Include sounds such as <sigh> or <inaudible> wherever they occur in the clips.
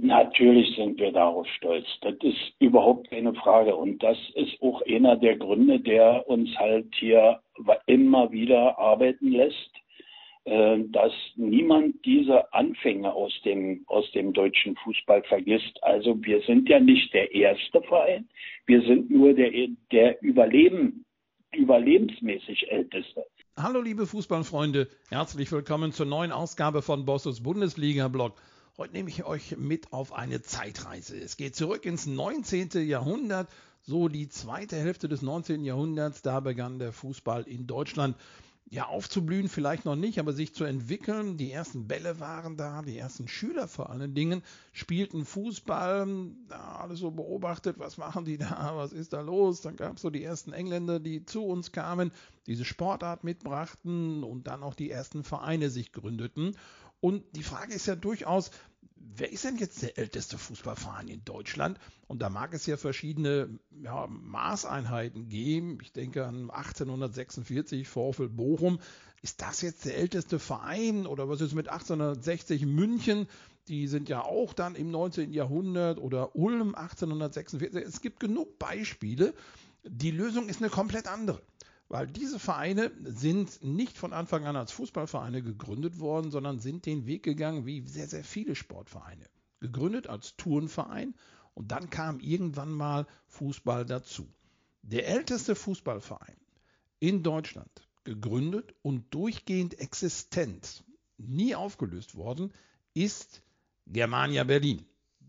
Natürlich sind wir darauf stolz. Das ist überhaupt keine Frage. Und das ist auch einer der Gründe, der uns halt hier immer wieder arbeiten lässt, äh, dass niemand diese Anfänge aus dem, aus dem deutschen Fußball vergisst. Also wir sind ja nicht der erste Verein. Wir sind nur der, der Überleben, überlebensmäßig älteste. Hallo liebe Fußballfreunde, herzlich willkommen zur neuen Ausgabe von Bossos Bundesliga-Blog. Heute nehme ich euch mit auf eine Zeitreise. Es geht zurück ins 19. Jahrhundert, so die zweite Hälfte des 19. Jahrhunderts. Da begann der Fußball in Deutschland ja aufzublühen, vielleicht noch nicht, aber sich zu entwickeln. Die ersten Bälle waren da, die ersten Schüler vor allen Dingen spielten Fußball, da alles so beobachtet, was machen die da, was ist da los? Dann gab es so die ersten Engländer, die zu uns kamen, diese Sportart mitbrachten und dann auch die ersten Vereine sich gründeten. Und die Frage ist ja durchaus, wer ist denn jetzt der älteste Fußballverein in Deutschland? Und da mag es ja verschiedene ja, Maßeinheiten geben. Ich denke an 1846 Vorfeld Bochum. Ist das jetzt der älteste Verein oder was ist mit 1860 München? Die sind ja auch dann im 19. Jahrhundert oder Ulm 1846. Es gibt genug Beispiele. Die Lösung ist eine komplett andere. Weil diese Vereine sind nicht von Anfang an als Fußballvereine gegründet worden, sondern sind den Weg gegangen wie sehr, sehr viele Sportvereine. Gegründet als Turnverein und dann kam irgendwann mal Fußball dazu. Der älteste Fußballverein in Deutschland, gegründet und durchgehend existent, nie aufgelöst worden, ist Germania Berlin.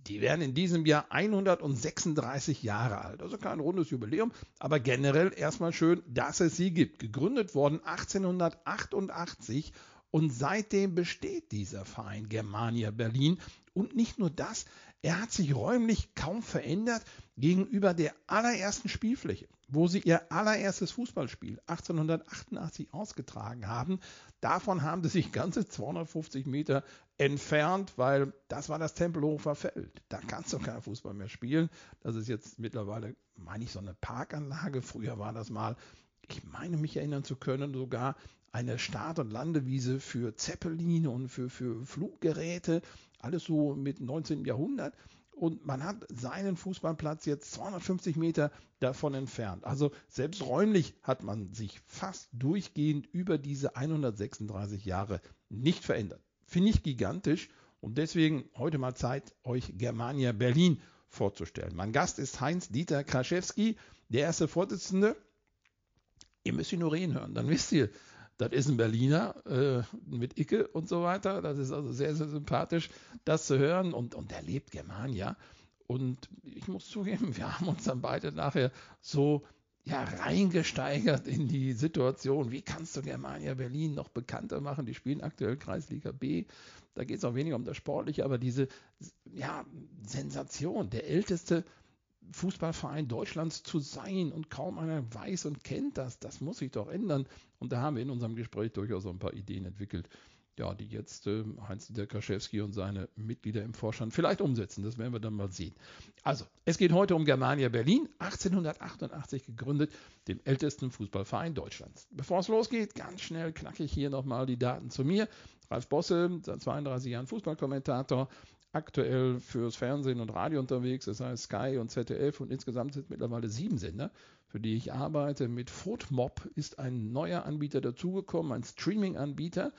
Die werden in diesem Jahr 136 Jahre alt. Also kein rundes Jubiläum, aber generell erstmal schön, dass es sie gibt. Gegründet worden 1888 und seitdem besteht dieser Verein Germania Berlin. Und nicht nur das, er hat sich räumlich kaum verändert gegenüber der allerersten Spielfläche, wo sie ihr allererstes Fußballspiel 1888 ausgetragen haben. Davon haben sie sich ganze 250 Meter entfernt, weil das war das Tempelhofer Feld. Da kannst du kein Fußball mehr spielen. Das ist jetzt mittlerweile, meine ich, so eine Parkanlage. Früher war das mal, ich meine mich erinnern zu können, sogar eine Start- und Landewiese für Zeppeline und für, für Fluggeräte. Alles so mit 19. Jahrhundert. Und man hat seinen Fußballplatz jetzt 250 Meter davon entfernt. Also selbst räumlich hat man sich fast durchgehend über diese 136 Jahre nicht verändert. Finde ich gigantisch und deswegen heute mal Zeit, euch Germania Berlin vorzustellen. Mein Gast ist Heinz-Dieter Kraschewski, der erste Vorsitzende. Ihr müsst ihn nur reden hören, dann wisst ihr, das ist ein Berliner äh, mit Icke und so weiter. Das ist also sehr, sehr sympathisch, das zu hören. Und, und er lebt Germania. Und ich muss zugeben, <laughs> wir haben uns dann beide nachher so ja, reingesteigert in die Situation, wie kannst du Germania Berlin noch bekannter machen? Die spielen aktuell Kreisliga B. Da geht es auch weniger um das Sportliche, aber diese ja, Sensation, der älteste Fußballverein Deutschlands zu sein und kaum einer weiß und kennt das, das muss sich doch ändern. Und da haben wir in unserem Gespräch durchaus ein paar Ideen entwickelt, ja, die jetzt äh, Heinz-Dieter Kaschewski und seine Mitglieder im Vorstand vielleicht umsetzen. Das werden wir dann mal sehen. Also, es geht heute um Germania Berlin, 1888 gegründet, dem ältesten Fußballverein Deutschlands. Bevor es losgeht, ganz schnell knackig hier nochmal die Daten zu mir. Ralf Bosse, seit 32 Jahren Fußballkommentator, aktuell fürs Fernsehen und Radio unterwegs, das heißt Sky und ZDF und insgesamt sind mittlerweile sieben Sender, für die ich arbeite. Mit Footmob ist ein neuer Anbieter dazugekommen, ein Streaming-Anbieter.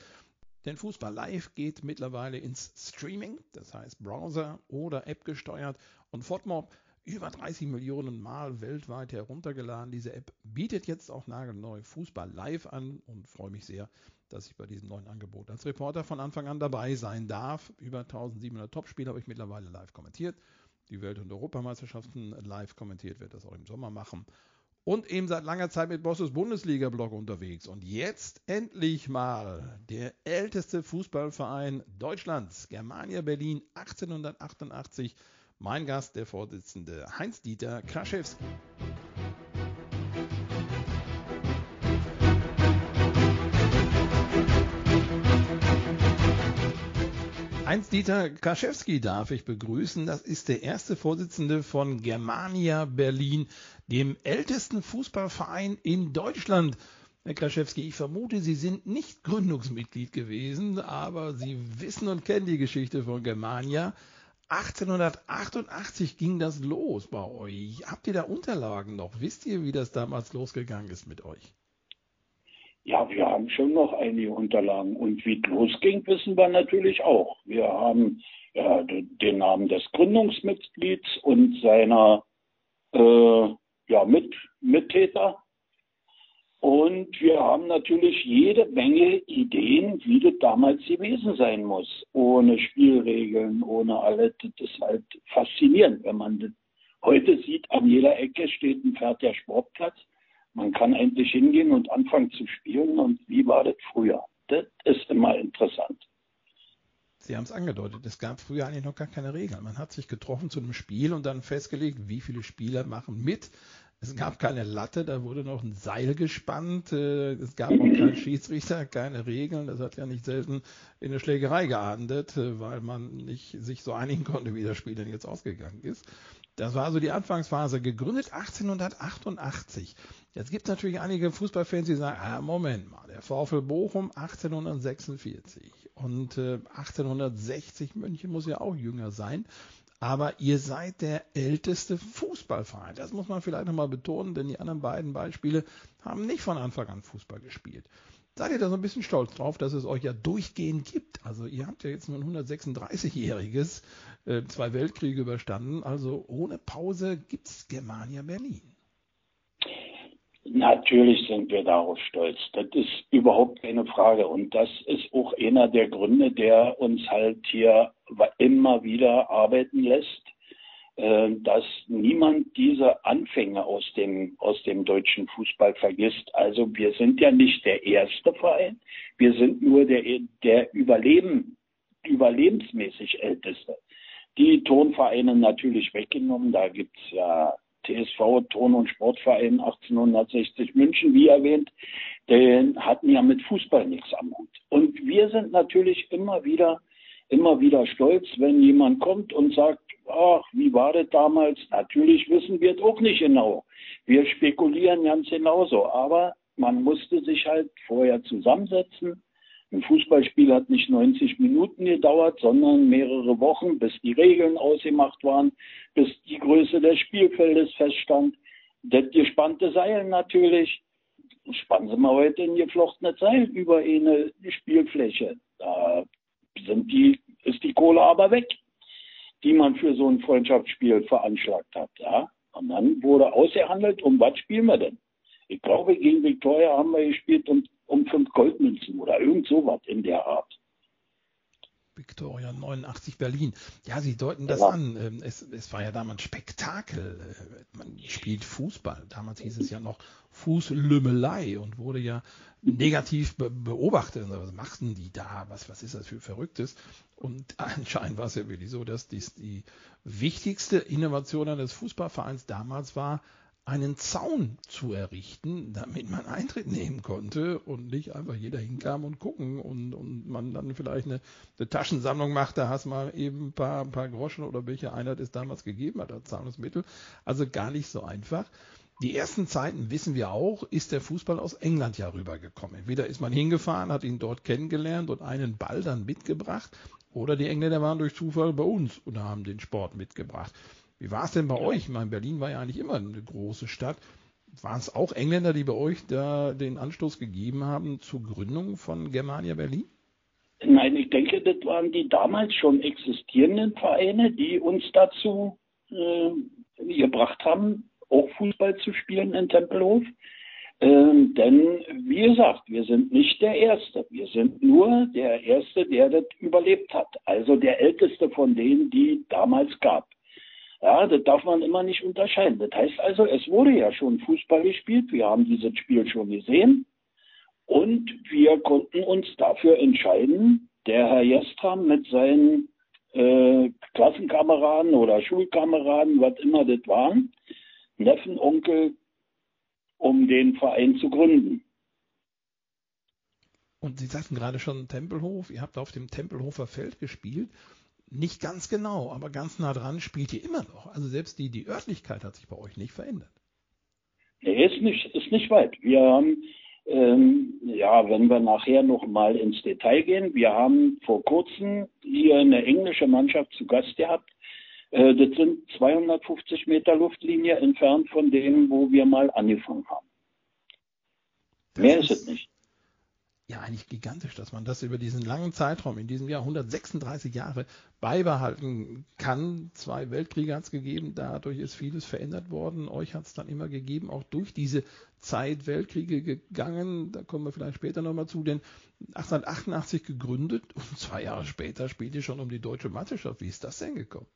Denn Fußball Live geht mittlerweile ins Streaming, das heißt Browser oder App gesteuert. Und Fotmob über 30 Millionen Mal weltweit heruntergeladen. Diese App bietet jetzt auch nagelneu Fußball Live an und freue mich sehr, dass ich bei diesem neuen Angebot als Reporter von Anfang an dabei sein darf. Über 1700 Topspiele habe ich mittlerweile live kommentiert. Die Welt- und Europameisterschaften live kommentiert, werde das auch im Sommer machen und eben seit langer Zeit mit Bosses Bundesliga-Blog unterwegs. Und jetzt endlich mal der älteste Fußballverein Deutschlands, Germania Berlin 1888. Mein Gast, der Vorsitzende Heinz-Dieter Kraschewski. Heinz-Dieter Kaschewski darf ich begrüßen. Das ist der erste Vorsitzende von Germania Berlin, dem ältesten Fußballverein in Deutschland. Herr Kaschewski, ich vermute, Sie sind nicht Gründungsmitglied gewesen, aber Sie wissen und kennen die Geschichte von Germania. 1888 ging das los bei euch. Habt ihr da Unterlagen noch? Wisst ihr, wie das damals losgegangen ist mit euch? Ja, wir haben schon noch einige Unterlagen. Und wie es losging, wissen wir natürlich auch. Wir haben ja, den Namen des Gründungsmitglieds und seiner äh, ja, Mit Mittäter und wir haben natürlich jede Menge Ideen, wie das damals gewesen sein muss. Ohne Spielregeln, ohne alles. Das ist halt faszinierend, wenn man das heute sieht. An jeder Ecke steht ein fertiger Sportplatz. Man kann endlich hingehen und anfangen zu spielen. Und wie war das früher? Das ist immer interessant. Sie haben es angedeutet, es gab früher eigentlich noch gar keine Regeln. Man hat sich getroffen zu einem Spiel und dann festgelegt, wie viele Spieler machen mit, es gab keine Latte, da wurde noch ein Seil gespannt. Äh, es gab auch keinen <laughs> Schiedsrichter, keine Regeln. Das hat ja nicht selten in eine Schlägerei geahndet, äh, weil man nicht sich so einigen konnte, wie das Spiel denn jetzt ausgegangen ist. Das war also die Anfangsphase, gegründet 1888. Jetzt gibt es natürlich einige Fußballfans, die sagen, ah, Moment mal, der VfL Bochum 1846 und äh, 1860 München muss ja auch jünger sein. Aber ihr seid der älteste Fußballverein. Das muss man vielleicht nochmal betonen, denn die anderen beiden Beispiele haben nicht von Anfang an Fußball gespielt. Seid ihr da so ein bisschen stolz drauf, dass es euch ja durchgehend gibt? Also ihr habt ja jetzt nur ein 136-jähriges, äh, zwei Weltkriege überstanden. Also ohne Pause gibt's Germania Berlin. Natürlich sind wir darauf stolz. Das ist überhaupt keine Frage. Und das ist auch einer der Gründe, der uns halt hier immer wieder arbeiten lässt, dass niemand diese Anfänge aus dem, aus dem deutschen Fußball vergisst. Also wir sind ja nicht der erste Verein. Wir sind nur der, der Überleben, überlebensmäßig älteste. Die Tonvereine natürlich weggenommen. Da gibt's ja TSV Turn- und Sportverein 1860 München, wie erwähnt, den hatten ja mit Fußball nichts am Hut. Und wir sind natürlich immer wieder, immer wieder stolz, wenn jemand kommt und sagt, ach, wie war das damals? Natürlich wissen wir es auch nicht genau. Wir spekulieren ganz genauso, aber man musste sich halt vorher zusammensetzen, ein Fußballspiel hat nicht 90 Minuten gedauert, sondern mehrere Wochen, bis die Regeln ausgemacht waren, bis die Größe des Spielfeldes feststand. Das gespannte Seil natürlich. Spannen Sie mal heute ein geflochtenes Seil über eine Spielfläche. Da sind die, ist die Kohle aber weg, die man für so ein Freundschaftsspiel veranschlagt hat. Ja? Und dann wurde ausgehandelt, um was spielen wir denn? Ich glaube, gegen Victoria haben wir gespielt und um fünf Goldmünzen oder irgend sowas in der Art. Victoria 89 Berlin. Ja, Sie deuten das ja. an. Ähm, es, es, war ja damals Spektakel. Äh, man spielt Fußball. Damals hieß es ja noch Fußlümmelei und wurde ja negativ be beobachtet. Was machten die da? Was, was ist das für Verrücktes? Und <laughs> anscheinend war es ja wirklich so, dass dies die wichtigste Innovation eines Fußballvereins damals war, einen Zaun zu errichten, damit man Eintritt nehmen konnte und nicht einfach jeder hinkam und gucken und, und man dann vielleicht eine, eine Taschensammlung macht, da hast mal eben ein paar, ein paar Groschen oder welche Einheit es damals gegeben hat als Zahlungsmittel. Also gar nicht so einfach. Die ersten Zeiten, wissen wir auch, ist der Fußball aus England ja rübergekommen. Entweder ist man hingefahren, hat ihn dort kennengelernt und einen Ball dann mitgebracht, oder die Engländer waren durch Zufall bei uns und haben den Sport mitgebracht. Wie war es denn bei euch? Ich meine, Berlin war ja eigentlich immer eine große Stadt. Waren es auch Engländer, die bei euch da den Anstoß gegeben haben zur Gründung von Germania Berlin? Nein, ich denke, das waren die damals schon existierenden Vereine, die uns dazu äh, gebracht haben, auch Fußball zu spielen in Tempelhof. Ähm, denn, wie gesagt, wir sind nicht der Erste. Wir sind nur der Erste, der das überlebt hat. Also der Älteste von denen, die damals gab. Ja, das darf man immer nicht unterscheiden. Das heißt also, es wurde ja schon Fußball gespielt. Wir haben dieses Spiel schon gesehen. Und wir konnten uns dafür entscheiden, der Herr Jestram mit seinen äh, Klassenkameraden oder Schulkameraden, was immer das waren, Neffen, Onkel, um den Verein zu gründen. Und Sie sagten gerade schon Tempelhof, ihr habt auf dem Tempelhofer Feld gespielt nicht ganz genau, aber ganz nah dran spielt ihr immer noch. Also selbst die, die Örtlichkeit hat sich bei euch nicht verändert. Nee, ist nicht, ist nicht weit. Wir haben, ähm, ja, wenn wir nachher noch mal ins Detail gehen, wir haben vor kurzem hier eine englische Mannschaft zu Gast gehabt, Äh, das sind 250 Meter Luftlinie entfernt von dem, wo wir mal angefangen haben. Das Mehr ist, ist es nicht ja eigentlich gigantisch, dass man das über diesen langen Zeitraum, in diesem Jahr 136 Jahre, beibehalten kann. Zwei Weltkriege hat es gegeben, dadurch ist vieles verändert worden. Euch hat es dann immer gegeben, auch durch diese Zeit Weltkriege gegangen. Da kommen wir vielleicht später nochmal zu, denn 1888 gegründet und zwei Jahre später spielt ihr schon um die deutsche Meisterschaft. Wie ist das denn gekommen?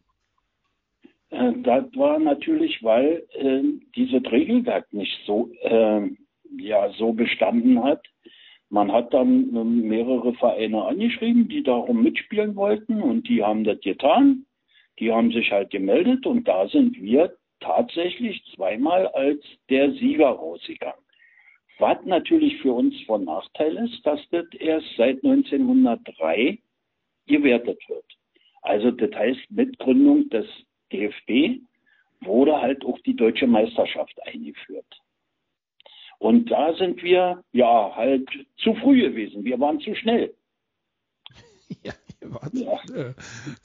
Äh, das war natürlich, weil äh, dieses Regelwerk nicht so, äh, ja, so bestanden hat man hat dann ähm, mehrere Vereine angeschrieben, die darum mitspielen wollten und die haben das getan. Die haben sich halt gemeldet und da sind wir tatsächlich zweimal als der Sieger rausgegangen. Was natürlich für uns von Nachteil ist, dass das erst seit 1903 gewertet wird. Also das heißt, mit Gründung des DFB wurde halt auch die deutsche Meisterschaft eingeführt. Und da sind wir ja halt zu früh gewesen. Wir waren zu schnell. <laughs> ja, ihr wart ja. Äh,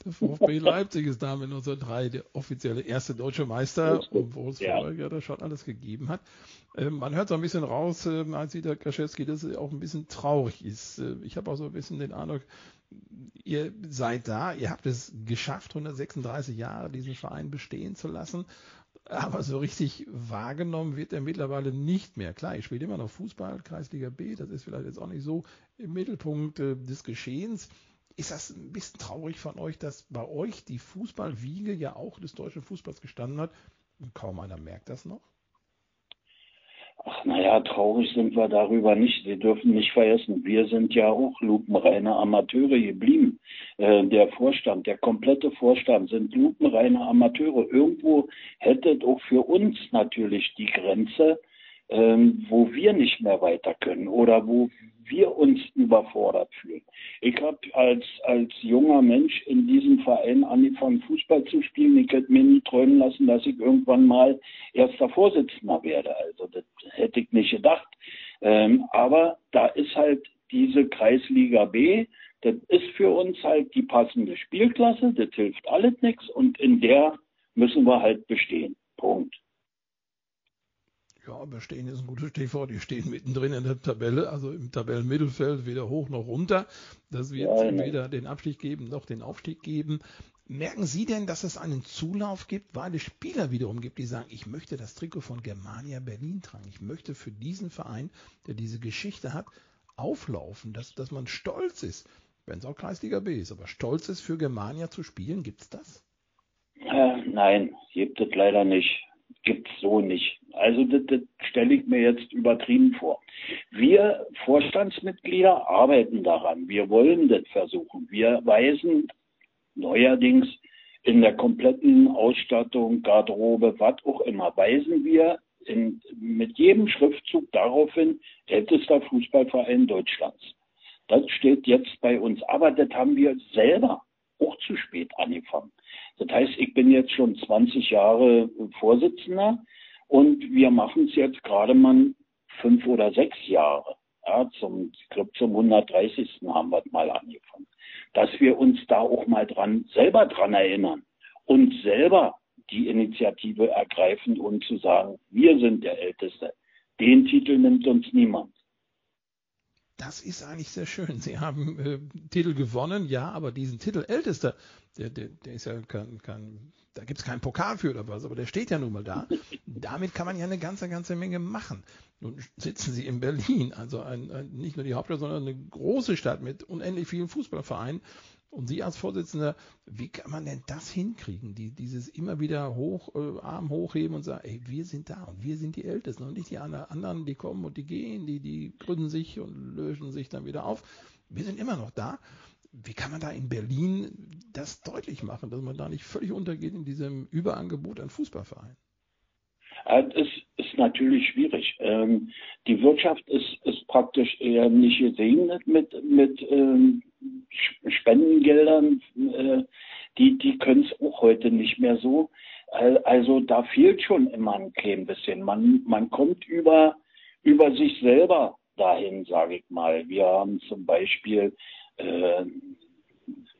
der VfB <laughs> Leipzig ist da mit 1903 der offizielle erste deutsche Meister, obwohl es ja. vorher ja schon alles gegeben hat. Ähm, man hört so ein bisschen raus, äh, als Dieter Kraschewski, dass es auch ein bisschen traurig ist. Äh, ich habe auch so ein bisschen den Eindruck, ihr seid da, ihr habt es geschafft, 136 Jahre diesen Verein bestehen zu lassen aber so richtig wahrgenommen wird er mittlerweile nicht mehr. Klar, ich spiele immer noch Fußball, Kreisliga B, das ist vielleicht jetzt auch nicht so im Mittelpunkt äh, des Geschehens. Ist das ein bisschen traurig von euch, dass bei euch die Fußballwiege ja auch des deutschen Fußballs gestanden hat? Kaum einer merkt das noch? Ach naja, traurig sind wir darüber nicht. Sie dürfen nicht vergessen, wir sind ja auch lupenreine Amateure geblieben. Äh, der Vorstand, der komplette Vorstand sind lupenreine Amateure. Irgendwo hätte auch für uns natürlich die Grenze, ähm, wo wir nicht mehr weiter können oder wo wir uns überfordert fühlen. Ich habe als, als junger Mensch in diesem Verein angefangen, Fußball zu spielen. Ich hätte mir nie träumen lassen, dass ich irgendwann mal erster Vorsitzender werde. Also das hätte ich nicht gedacht. Ähm, aber da ist halt diese Kreisliga B, das ist für uns halt die passende Spielklasse, das hilft alles nichts und in der müssen wir halt bestehen. Punkt. Ja, bestehen ist ein gutes Stichwort. Die stehen mittendrin in der Tabelle, also im Tabellenmittelfeld, weder hoch noch runter. Das wird ja, genau. weder den Abstieg geben noch den Aufstieg geben. Merken Sie denn, dass es einen Zulauf gibt, weil es Spieler wiederum gibt, die sagen, ich möchte das Trikot von Germania Berlin tragen. Ich möchte für diesen Verein, der diese Geschichte hat, auflaufen, dass, dass man stolz ist, wenn es auch Kreisliga B ist, aber stolz ist, für Germania zu spielen. Gibt es das? Äh, nein, gibt es leider nicht gibt es so nicht. Also das, das stelle ich mir jetzt übertrieben vor. Wir Vorstandsmitglieder arbeiten daran. Wir wollen das versuchen. Wir weisen neuerdings in der kompletten Ausstattung, Garderobe, was auch immer, weisen wir in, mit jedem Schriftzug darauf hin, ältester Fußballverein Deutschlands. Das steht jetzt bei uns. Aber das haben wir selber auch zu spät angefangen. Das heißt, ich bin jetzt schon 20 Jahre Vorsitzender und wir machen es jetzt gerade mal fünf oder sechs Jahre. Ja, zum, ich glaube, zum 130. haben wir mal angefangen. Dass wir uns da auch mal dran, selber dran erinnern und selber die Initiative ergreifen und zu sagen, wir sind der Älteste. Den Titel nimmt uns niemand. Das ist eigentlich sehr schön. Sie haben äh, Titel gewonnen, ja, aber diesen Titel Ältester, der, der, der ist ja kein, kein da gibt es keinen Pokal für oder was, aber der steht ja nun mal da. Damit kann man ja eine ganze, ganze Menge machen. Nun sitzen Sie in Berlin, also ein, ein, nicht nur die Hauptstadt, sondern eine große Stadt mit unendlich vielen Fußballvereinen. Und Sie als Vorsitzender, wie kann man denn das hinkriegen? Die, dieses immer wieder hoch, äh, Arm hochheben und sagen, ey, wir sind da und wir sind die Ältesten und nicht die anderen, die kommen und die gehen, die, die gründen sich und lösen sich dann wieder auf. Wir sind immer noch da. Wie kann man da in Berlin das deutlich machen, dass man da nicht völlig untergeht in diesem Überangebot an Fußballvereinen? Es ist natürlich schwierig. Ähm, die Wirtschaft ist, ist praktisch eher nicht gesegnet mit, mit ähm, Spendengeldern. Äh, die die können es auch heute nicht mehr so. Also da fehlt schon immer ein klein bisschen. Man, man kommt über, über sich selber dahin, sage ich mal. Wir haben zum Beispiel äh,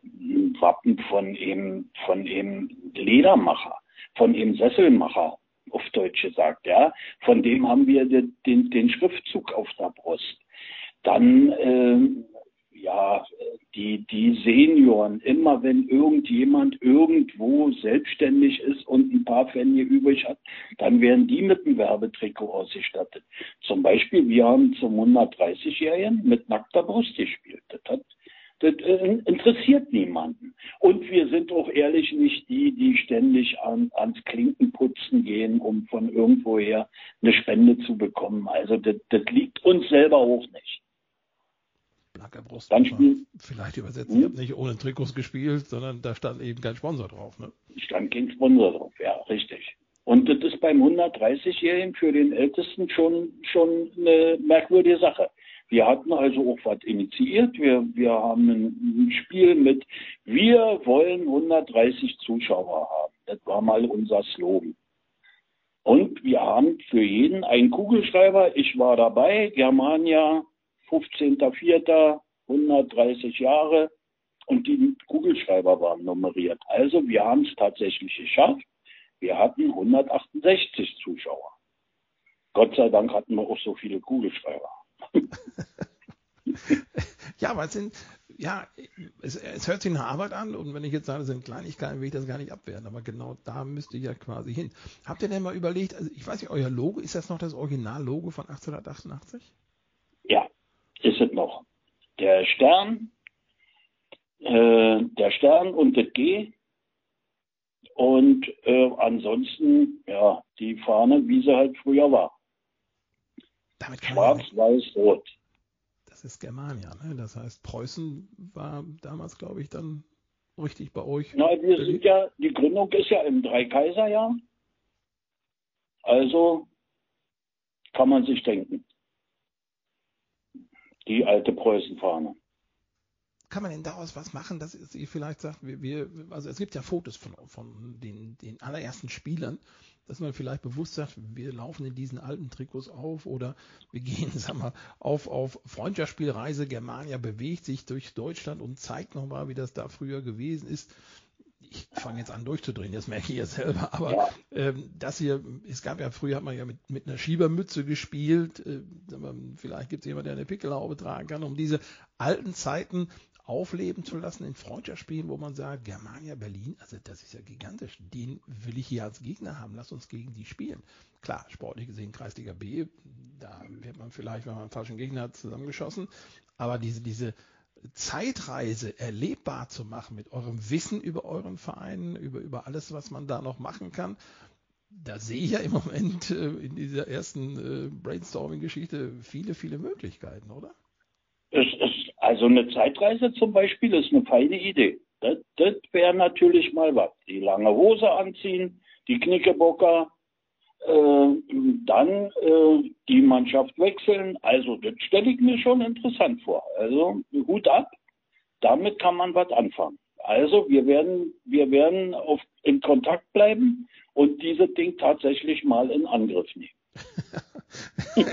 ein Wappen von ihm, von ihm Ledermacher, von ihm Sesselmacher, auf Deutsch gesagt, ja. Von dem haben wir den, den, den Schriftzug auf der Brust. Dann, äh, ja, die, die Senioren, immer wenn irgendjemand irgendwo selbstständig ist und ein paar Pfennige übrig hat, dann werden die mit einem Werbetrikot ausgestattet. Zum Beispiel, wir haben zum 130-Jährigen mit nackter Brust gespielt. Das hat das äh, interessiert niemanden. Und wir sind auch ehrlich nicht die, die ständig an, ans Klinkenputzen gehen, um von irgendwoher eine Spende zu bekommen. Also das, das liegt uns selber auch nicht. Blanker Brust. Dann spiel, vielleicht übersetzt, hm? ich habe nicht ohne Trikots gespielt, sondern da stand eben kein Sponsor drauf. Ne? Stand kein Sponsor drauf, ja, richtig. Und das ist beim 130-Jährigen für den Ältesten schon, schon eine merkwürdige Sache. Wir hatten also auch was initiiert. Wir, wir haben ein, Spiel mit, wir wollen 130 Zuschauer haben. Das war mal unser Slogan. Und wir haben für jeden einen Kugelschreiber. Ich war dabei, Germania, 15.04., 130 Jahre. Und die Kugelschreiber waren nummeriert. Also wir haben es tatsächlich geschafft. Wir hatten 168 Zuschauer. Gott sei Dank hatten wir auch so viele Kugelschreiber. <laughs> ja, aber es sind, ja, es, es, hört sich nach Arbeit an und wenn ich jetzt sage, es sind Kleinigkeiten, will ich das gar nicht abwehren, aber genau da müsste ich ja quasi hin. Habt ihr denn mal überlegt, also ich weiß nicht, euer Logo, ist das noch das Originallogo von 1888? Noch. Der Stern, äh, der Stern und das G und äh, ansonsten, ja, die Fahne, wie sie halt früher war. Schwarz, weiß, rot. Das ist Germania, ne? Das heißt, Preußen war damals, glaube ich, dann richtig bei euch. Na, wir sind ja, die Gründung ist ja im Dreikaiserjahr. Also kann man sich denken. Die alte Preußenfahne kann man denn daraus was machen, dass ihr vielleicht sagt, wir, wir, also es gibt ja Fotos von, von den, den allerersten Spielern, dass man vielleicht bewusst sagt, wir laufen in diesen alten Trikots auf oder wir gehen, <laughs> sag mal, auf, auf Freundschaftsspielreise. Germania bewegt sich durch Deutschland und zeigt nochmal, wie das da früher gewesen ist ich fange jetzt an durchzudrehen, das merke ich ja selber, aber ja. ähm, das hier, es gab ja früher hat man ja mit, mit einer Schiebermütze gespielt, äh, vielleicht gibt es jemanden, der eine Pickelhaube tragen kann, um diese alten Zeiten aufleben zu lassen in Freundschaftsspielen, wo man sagt, Germania Berlin, also das ist ja gigantisch, den will ich hier als Gegner haben, lass uns gegen die spielen. Klar, sportlich gesehen Kreisliga B, da wird man vielleicht, wenn man einen falschen Gegner hat, zusammengeschossen, aber diese, diese Zeitreise erlebbar zu machen mit eurem Wissen über euren Verein, über, über alles, was man da noch machen kann, da sehe ich ja im Moment äh, in dieser ersten äh, Brainstorming-Geschichte viele, viele Möglichkeiten, oder? Es, es also eine Zeitreise zum Beispiel ist eine feine Idee. Das, das wäre natürlich mal was. Die lange Hose anziehen, die Knickebocker, dann äh, die Mannschaft wechseln. Also das stelle ich mir schon interessant vor. Also Hut ab, damit kann man was anfangen. Also wir werden, wir werden auf, in Kontakt bleiben und dieses Ding tatsächlich mal in Angriff nehmen. <laughs>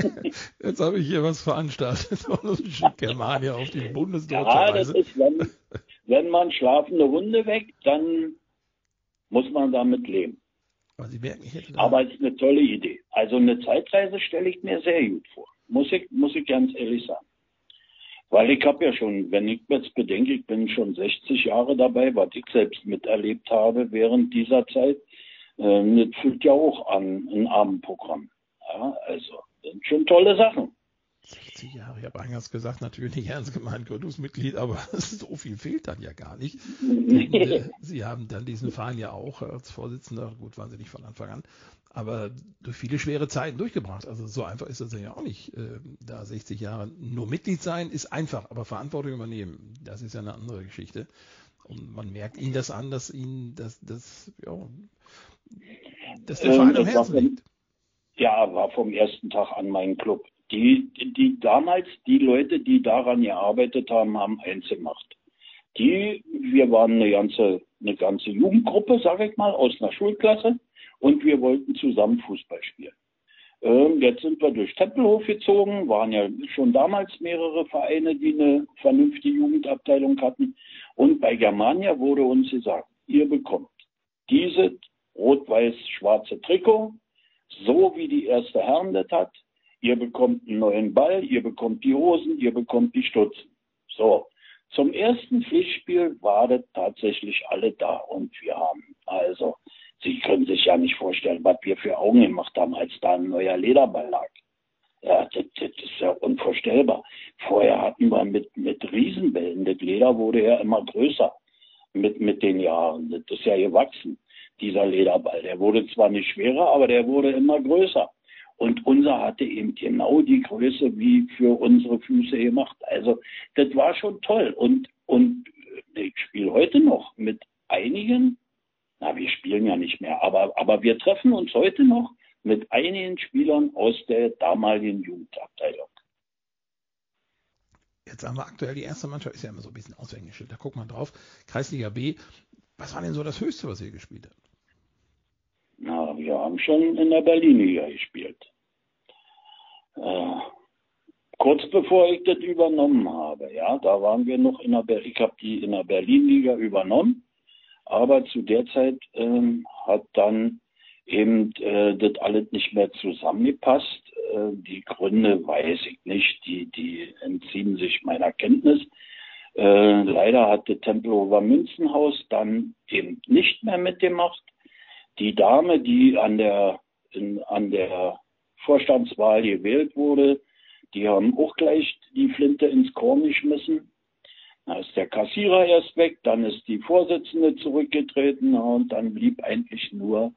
Jetzt habe ich hier was veranstaltet. <laughs> Germania auf die Bundesdeutsche ja, das ist, wenn, wenn man schlafende Hunde weckt, dann muss man damit leben. Aber, Sie merken, ich Aber es ist eine tolle Idee. Also eine Zeitreise stelle ich mir sehr gut vor. Muss ich, muss ich ganz ehrlich sagen. Weil ich habe ja schon, wenn ich jetzt bedenke, ich bin schon 60 Jahre dabei, was ich selbst miterlebt habe während dieser Zeit, äh, das fühlt ja auch an ein Abendprogramm. Ja, also sind schon tolle Sachen. 60 Jahre, ich habe eingangs gesagt, natürlich nicht ernst gemeint Gründungsmitglied, aber <laughs> so viel fehlt dann ja gar nicht. Denn, <laughs> äh, Sie haben dann diesen Verein ja auch als Vorsitzender, gut, waren Sie nicht von Anfang an, aber durch viele schwere Zeiten durchgebracht. Also so einfach ist das ja auch nicht. Äh, da 60 Jahre nur Mitglied sein ist einfach, aber Verantwortung übernehmen, das ist ja eine andere Geschichte. Und man merkt Ihnen das an, dass Ihnen das, das, ja, dass der Verein am Herzen liegt. Ja, war vom ersten Tag an mein Club. Die, die damals, die Leute, die daran gearbeitet haben, haben eins gemacht. Die, wir waren eine ganze, eine ganze Jugendgruppe, sage ich mal, aus einer Schulklasse und wir wollten zusammen Fußball spielen. Ähm, jetzt sind wir durch Tempelhof gezogen, waren ja schon damals mehrere Vereine, die eine vernünftige Jugendabteilung hatten. Und bei Germania wurde uns gesagt, ihr bekommt dieses rot-weiß-schwarze Trikot, so wie die erste Herren das hat. Ihr bekommt einen neuen Ball, ihr bekommt die Hosen, ihr bekommt die Stutzen. So. Zum ersten Pflichtspiel war das tatsächlich alle da und wir haben also, Sie können sich ja nicht vorstellen, was wir für Augen gemacht haben, als da ein neuer Lederball lag. Ja, das, das ist ja unvorstellbar. Vorher hatten wir mit, mit Riesenbällen, das Leder wurde ja immer größer mit, mit den Jahren. Das ist ja gewachsen, dieser Lederball. Der wurde zwar nicht schwerer, aber der wurde immer größer. Und unser hatte eben genau die Größe wie für unsere Füße gemacht. Also das war schon toll. Und, und ich spiele heute noch mit einigen, na, wir spielen ja nicht mehr, aber, aber wir treffen uns heute noch mit einigen Spielern aus der damaligen Jugendabteilung. Jetzt haben wir aktuell die erste Mannschaft, ist ja immer so ein bisschen Aushängeschild, da guckt man drauf. Kreisliga B, was war denn so das Höchste, was ihr gespielt habt? Wir haben schon in der Berlin-Liga gespielt. Äh, kurz bevor ich das übernommen habe, ja, da waren wir noch in der, Ber ich habe die in der Berlin-Liga übernommen, aber zu der Zeit ähm, hat dann eben äh, das alles nicht mehr zusammengepasst. Äh, die Gründe weiß ich nicht, die, die entziehen sich meiner Kenntnis. Äh, leider hat das Tempelhofer Münzenhaus dann eben nicht mehr mitgemacht. Die Dame, die an der, in, an der Vorstandswahl gewählt wurde, die haben auch gleich die Flinte ins Korn geschmissen. Da ist der Kassierer erst weg, dann ist die Vorsitzende zurückgetreten und dann blieb eigentlich nur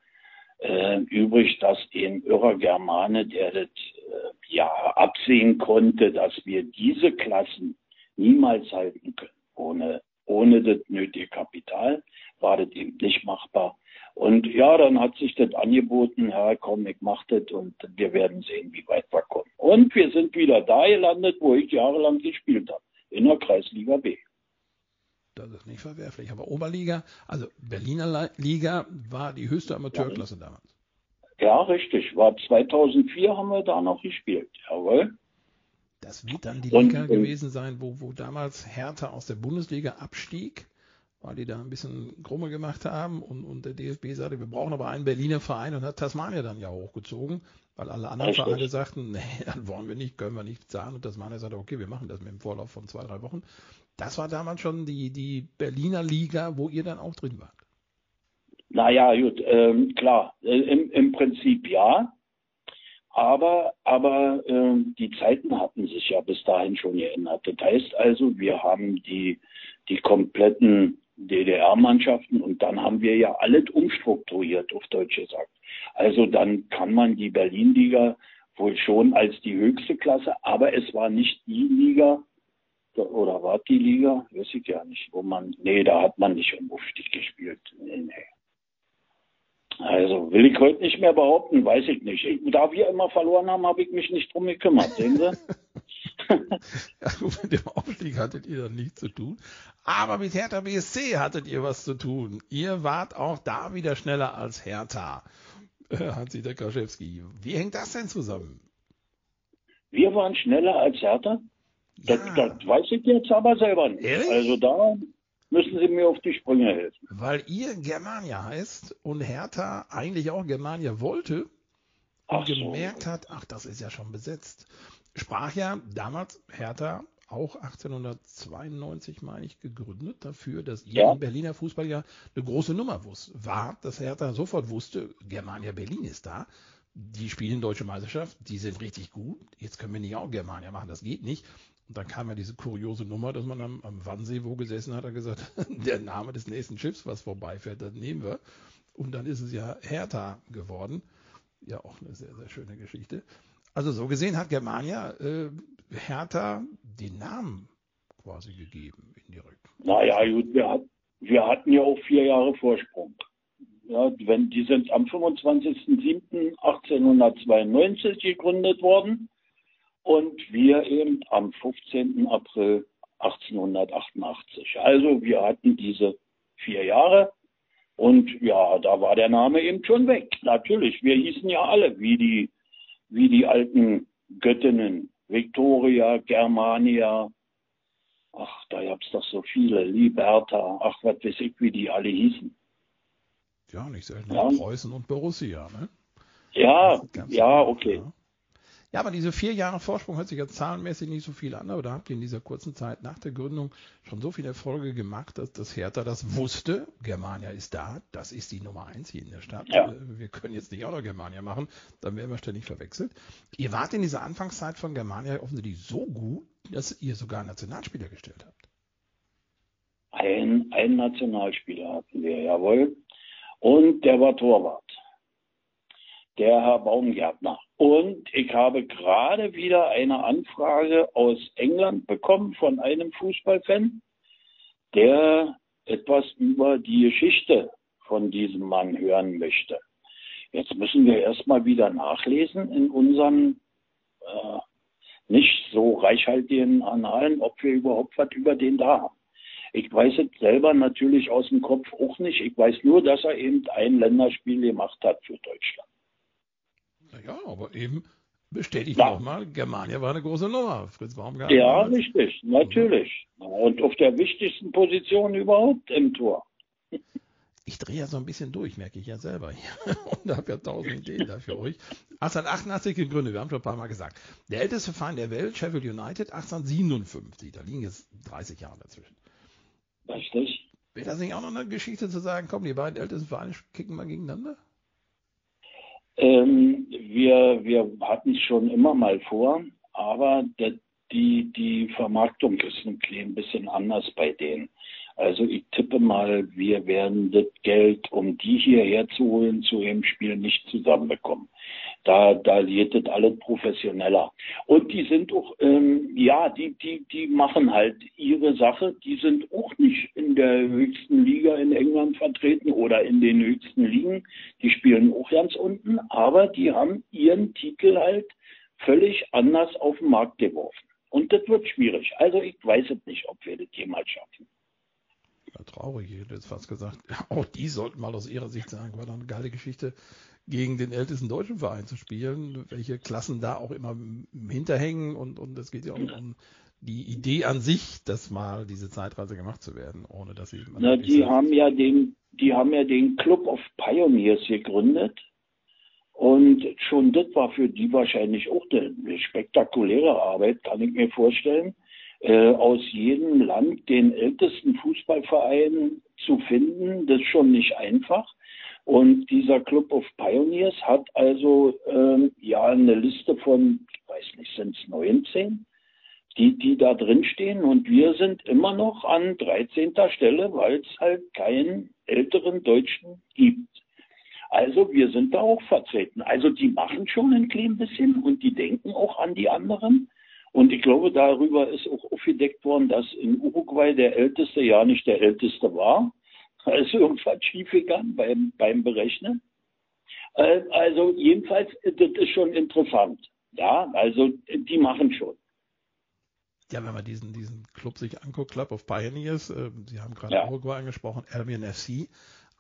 äh, übrig, dass ein irrer Germane, der das äh, ja absehen konnte, dass wir diese Klassen niemals halten können. Ohne, ohne das nötige Kapital war das eben nicht machbar. Und ja, dann hat sich das angeboten, ja komm, ich mach das und wir werden sehen, wie weit wir kommen. Und wir sind wieder da gelandet, wo ich jahrelang gespielt habe, in der Kreisliga B. Das ist nicht verwerflich. Aber Oberliga, also Berliner Liga, war die höchste Amateurklasse ja. damals. Ja, richtig. War 2004 haben wir da noch gespielt. Jawohl. Das wird dann die Liga und, gewesen sein, wo, wo damals Hertha aus der Bundesliga abstieg, weil die da ein bisschen Krumme gemacht haben und, und der DFB sagte, wir brauchen aber einen Berliner Verein und hat Tasmania dann ja hochgezogen, weil alle anderen Richtig. Vereine sagten, <laughs> nee, dann wollen wir nicht, können wir nicht zahlen und Tasmania sagte, okay, wir machen das mit dem Vorlauf von zwei, drei Wochen. Das war damals schon die, die Berliner Liga, wo ihr dann auch drin wart. Naja, gut, ähm, klar, äh, im, im Prinzip ja. Aber, aber äh, die Zeiten hatten sich ja bis dahin schon geändert. Das heißt also, wir haben die, die kompletten DDR-Mannschaften und dann haben wir ja alles umstrukturiert, auf Deutsch gesagt. Also dann kann man die Berlin-Liga wohl schon als die höchste Klasse, aber es war nicht die Liga, oder war die Liga? Weiß ich ja nicht, wo man, nee, da hat man nicht um Aufstieg gespielt. Nee, nee. Also will ich heute nicht mehr behaupten, weiß ich nicht. Ich, da wir immer verloren haben, habe ich mich nicht drum gekümmert, sehen Sie? <laughs> ja, mit dem Aufstieg hattet ihr dann nichts zu tun. Aber mit Hertha BSC hattet ihr was zu tun. Ihr wart auch da wieder schneller als Hertha, äh, Hansi Dekaschewski. Wie hängt das denn zusammen? Wir waren schneller als Hertha? Ja. Das, das, weiß ich jetzt aber selber nicht. Ehrlich? Also da müssen Sie mir auf die Sprünge helfen. Weil ihr Germania heißt und Hertha eigentlich auch Germania wollte und so. gemerkt hat, ach, das ist ja schon besetzt. Sprach ja damals Hertha auch 1892, meine ich, gegründet dafür, dass ja. im Berliner Fußball ja eine große Nummer. War, dass Hertha sofort wusste, Germania Berlin ist da. Die spielen deutsche Meisterschaft, die sind richtig gut. Jetzt können wir nicht auch Germania machen, das geht nicht. Und dann kam ja diese kuriose Nummer, dass man am, am Wannsee wo gesessen hat, hat gesagt, <laughs> der Name des nächsten Schiffs, was vorbeifährt, das nehmen wir. Und dann ist es ja Hertha geworden. Ja, auch eine sehr, sehr schöne Geschichte. Also so gesehen hat Germania äh, Hertha den Namen quasi gegeben indirekt. Naja, gut, wir, hat, wir hatten ja auch vier Jahre Vorsprung. Ja, wenn, die sind am 25.07.1892 gegründet worden und wir eben am 15. April 1888. Also wir hatten diese vier Jahre und ja, da war der Name eben schon weg. Natürlich, wir hießen ja alle wie die, wie die alten Göttinnen. Victoria, Germania, Ach, da gab es doch so viele. Liberta, ach, was weiß ich, wie die alle hießen. Ja, nicht selten ja. Preußen und Borussia, ne? Ja, ja, okay. Ja. Ja, aber diese vier Jahre Vorsprung hört sich jetzt zahlenmäßig nicht so viel an, aber da habt ihr in dieser kurzen Zeit nach der Gründung schon so viele Erfolge gemacht, dass das Hertha das wusste. Germania ist da, das ist die Nummer eins hier in der Stadt. Ja. Äh, wir können jetzt nicht auch noch Germania machen, dann werden wir ständig verwechselt. Ihr wart in dieser Anfangszeit von Germania offensichtlich so gut, dass ihr sogar Nationalspieler gestellt habt. Ein, ein Nationalspieler hatten wir, jawohl. Und der war Torwart der Herr Baumgärtner. Und ich habe gerade wieder eine Anfrage aus England bekommen von einem Fußballfan, der etwas über die Geschichte von diesem Mann hören möchte. Jetzt müssen wir erstmal wieder nachlesen in unseren äh, nicht so reichhaltigen Annalen, ob wir überhaupt was über den da haben. Ich weiß es selber natürlich aus dem Kopf auch nicht. Ich weiß nur, dass er eben ein Länderspiel gemacht hat für Deutschland. Naja, aber eben bestätigt ja. nochmal, Germania war eine große Nummer. Fritz Baumgartner. Ja, richtig, natürlich. Und auf der wichtigsten Position überhaupt im Tor. Ich drehe ja so ein bisschen durch, merke ich ja selber hier. <laughs> Und habe ja tausend Ideen da für euch. 1888 gegründet, wir haben schon ein paar Mal gesagt. Der älteste Verein der Welt, Sheffield United, 1857. Da liegen jetzt 30 Jahre dazwischen. Richtig. Wäre das nicht auch noch eine Geschichte zu sagen, komm, die beiden ältesten Vereine kicken mal gegeneinander? Ähm, wir, wir hatten es schon immer mal vor, aber der, die, die Vermarktung ist ein klein bisschen anders bei denen. Also ich tippe mal, wir werden das Geld, um die hierher zu holen, zu dem Spiel nicht zusammenbekommen. Da, da geht das alles professioneller. Und die sind auch, ähm, ja, die, die, die machen halt ihre Sache. Die sind auch nicht in der höchsten Liga in England vertreten oder in den höchsten Ligen. Die spielen auch ganz unten, aber die haben ihren Titel halt völlig anders auf den Markt geworfen. Und das wird schwierig. Also ich weiß es nicht, ob wir das jemals schaffen. Traurig, ich hätte jetzt fast gesagt, <laughs> auch die sollten mal aus ihrer Sicht sagen, war doch eine geile Geschichte, gegen den ältesten deutschen Verein zu spielen, welche Klassen da auch immer hinterhängen und, und es geht ja um, um die Idee an sich, dass mal diese Zeitreise gemacht zu werden, ohne dass sie. Na, die haben ja den, die haben ja den Club of Pioneers gegründet. Und schon das war für die wahrscheinlich auch eine spektakuläre Arbeit, kann ich mir vorstellen, äh, aus jedem Land den ältesten Fußballverein zu finden. Das ist schon nicht einfach. Und dieser Club of Pioneers hat also ähm, ja eine Liste von, ich weiß nicht, sind es 19, die, die da drin stehen. Und wir sind immer noch an 13. Stelle, weil es halt keinen älteren Deutschen gibt. Also wir sind da auch vertreten. Also die machen schon ein klein bisschen und die denken auch an die anderen. Und ich glaube, darüber ist auch aufgedeckt worden, dass in Uruguay der Älteste ja nicht der Älteste war, <laughs> da ist irgendwas schiefgegangen beim, beim Berechnen. Äh, also jedenfalls, das ist schon interessant. Ja, also die machen schon. Ja, wenn man diesen, diesen Club sich anguckt, Club of Pioneers, äh, Sie haben gerade ja. Uruguay angesprochen, Albion FC,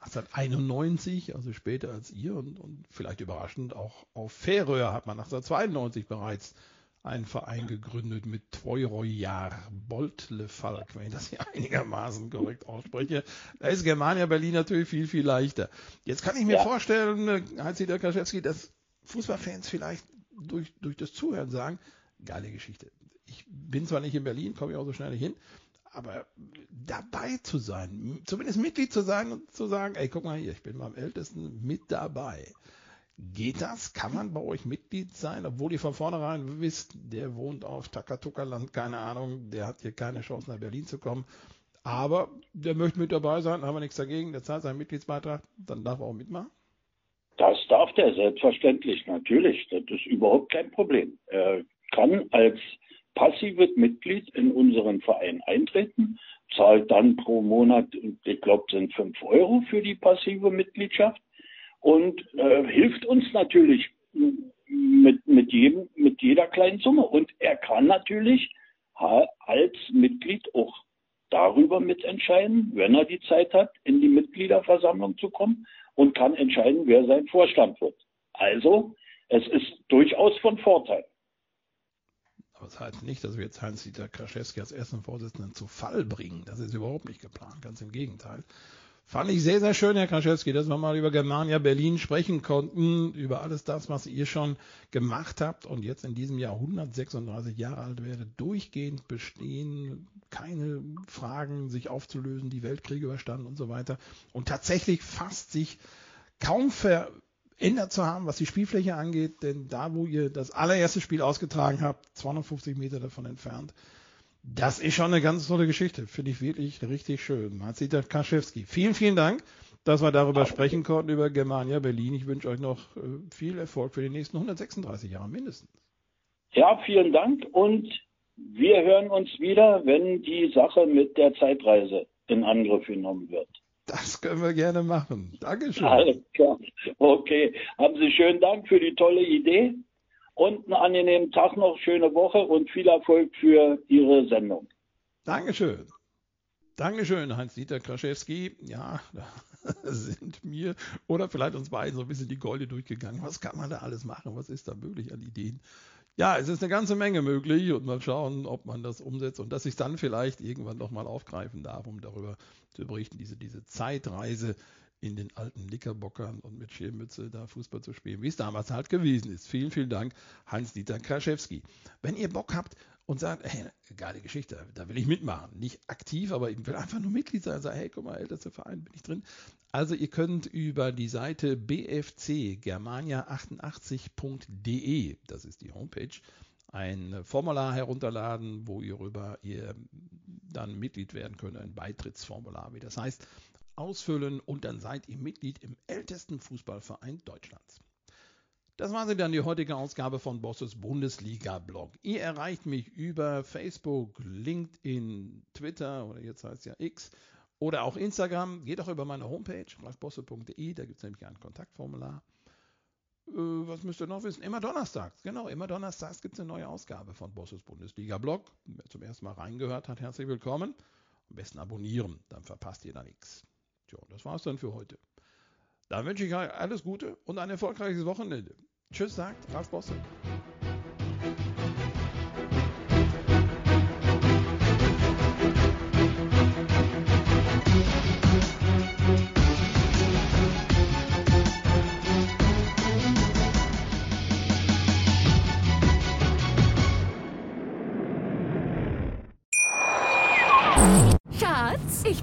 1891, also später als ihr und, und vielleicht überraschend auch auf Färöer hat man 1892 bereits einen Verein gegründet mit Tvojrojar Boltlefalk, wenn ich das hier <laughs> einigermaßen korrekt ausspreche. Da ist Germania Berlin natürlich viel, viel leichter. Jetzt kann ich mir ja. vorstellen, äh, Heinz-Dieter Kaschewski, dass Fußballfans vielleicht durch, durch das Zuhören sagen, geile Geschichte. Ich bin zwar nicht in Berlin, komme ich auch so schnell nicht hin, aber dabei zu sein, zumindest Mitglied zu sein und zu sagen, ey, guck mal hier, ich bin beim Ältesten mit dabei. Geht das? Kann man bei euch Mitglied sein, obwohl ihr von vornherein wisst, der wohnt auf Takatuka-Land, keine Ahnung, der hat hier keine Chance nach Berlin zu kommen. Aber der möchte mit dabei sein, haben wir nichts dagegen, der zahlt seinen Mitgliedsbeitrag, dann darf er auch mitmachen? Das darf der selbstverständlich, natürlich. Das ist überhaupt kein Problem. Er kann als passives Mitglied in unseren Verein eintreten, zahlt dann pro Monat, ich glaube, sind 5 Euro für die passive Mitgliedschaft und äh, hilft uns natürlich mit, mit, jedem, mit jeder kleinen Summe. Und er kann natürlich als Mitglied auch darüber mitentscheiden, wenn er die Zeit hat, in die Mitgliederversammlung zu kommen und kann entscheiden, wer sein Vorstand wird. Also, es ist durchaus von Vorteil. Aber das heißt nicht, dass wir jetzt Heinz-Dieter Kraschewski als ersten Vorsitzenden zu Fall bringen. Das ist überhaupt nicht geplant, ganz im Gegenteil. Fand ich sehr, sehr schön, Herr Kraschewski, dass wir mal über Germania Berlin sprechen konnten, über alles das, was ihr schon gemacht habt und jetzt in diesem Jahr 136 Jahre alt werdet, durchgehend bestehen, keine Fragen sich aufzulösen, die Weltkriege überstanden und so weiter. Und tatsächlich fast sich kaum verändert zu haben, was die Spielfläche angeht, denn da, wo ihr das allererste Spiel ausgetragen habt, 250 Meter davon entfernt, das ist schon eine ganz tolle Geschichte. Finde ich wirklich richtig schön. Hans-Dieter Kaschewski. Vielen, vielen Dank, dass wir darüber sprechen konnten, über Germania Berlin. Ich wünsche euch noch äh, viel Erfolg für die nächsten 136 Jahre mindestens. Ja, vielen Dank und wir hören uns wieder, wenn die Sache mit der Zeitreise in Angriff genommen wird. Das können wir gerne machen. Dankeschön. Alles klar. Okay. Haben Sie schönen Dank für die tolle Idee und einen angenehmen Tag noch, schöne Woche und viel Erfolg für Ihre Sendung. Dankeschön. Dankeschön, Heinz-Dieter Kraschewski. Ja, <laughs> da sind mir oder vielleicht uns beiden so ein bisschen die Golde durchgegangen. Was kann man da alles machen? Was ist da möglich an Ideen? Ja, es ist eine ganze Menge möglich und mal schauen, ob man das umsetzt und dass ich es dann vielleicht irgendwann nochmal aufgreifen darf, um darüber zu berichten, diese, diese Zeitreise in den alten Nickerbockern und mit Schirmmütze da Fußball zu spielen, wie es damals halt gewesen ist. Vielen, vielen Dank, Heinz-Dieter Kraschewski. Wenn ihr Bock habt und sagt, hey, geile Geschichte, da will ich mitmachen. Nicht aktiv, aber ich will einfach nur Mitglied sein. Sagt, hey, guck mal, ältester Verein, bin ich drin. Also ihr könnt über die Seite bfcgermania88.de, das ist die Homepage, ein Formular herunterladen, wo ihr über ihr dann Mitglied werden könnt, ein Beitrittsformular, wie das heißt ausfüllen und dann seid ihr Mitglied im ältesten Fußballverein Deutschlands. Das war sie dann die heutige Ausgabe von Bosses Bundesliga-Blog. Ihr erreicht mich über Facebook, LinkedIn, Twitter oder jetzt heißt es ja X oder auch Instagram. Geht auch über meine Homepage, ralfbosse.de, da gibt es nämlich ein Kontaktformular. Äh, was müsst ihr noch wissen? Immer donnerstags, genau, immer donnerstags gibt es eine neue Ausgabe von Bosses Bundesliga-Blog. Wer zum ersten Mal reingehört hat, herzlich willkommen. Am besten abonnieren, dann verpasst ihr da nichts. Tja, das war's dann für heute. Dann wünsche ich euch alles Gute und ein erfolgreiches Wochenende. Tschüss, sagt Ralf Bosse.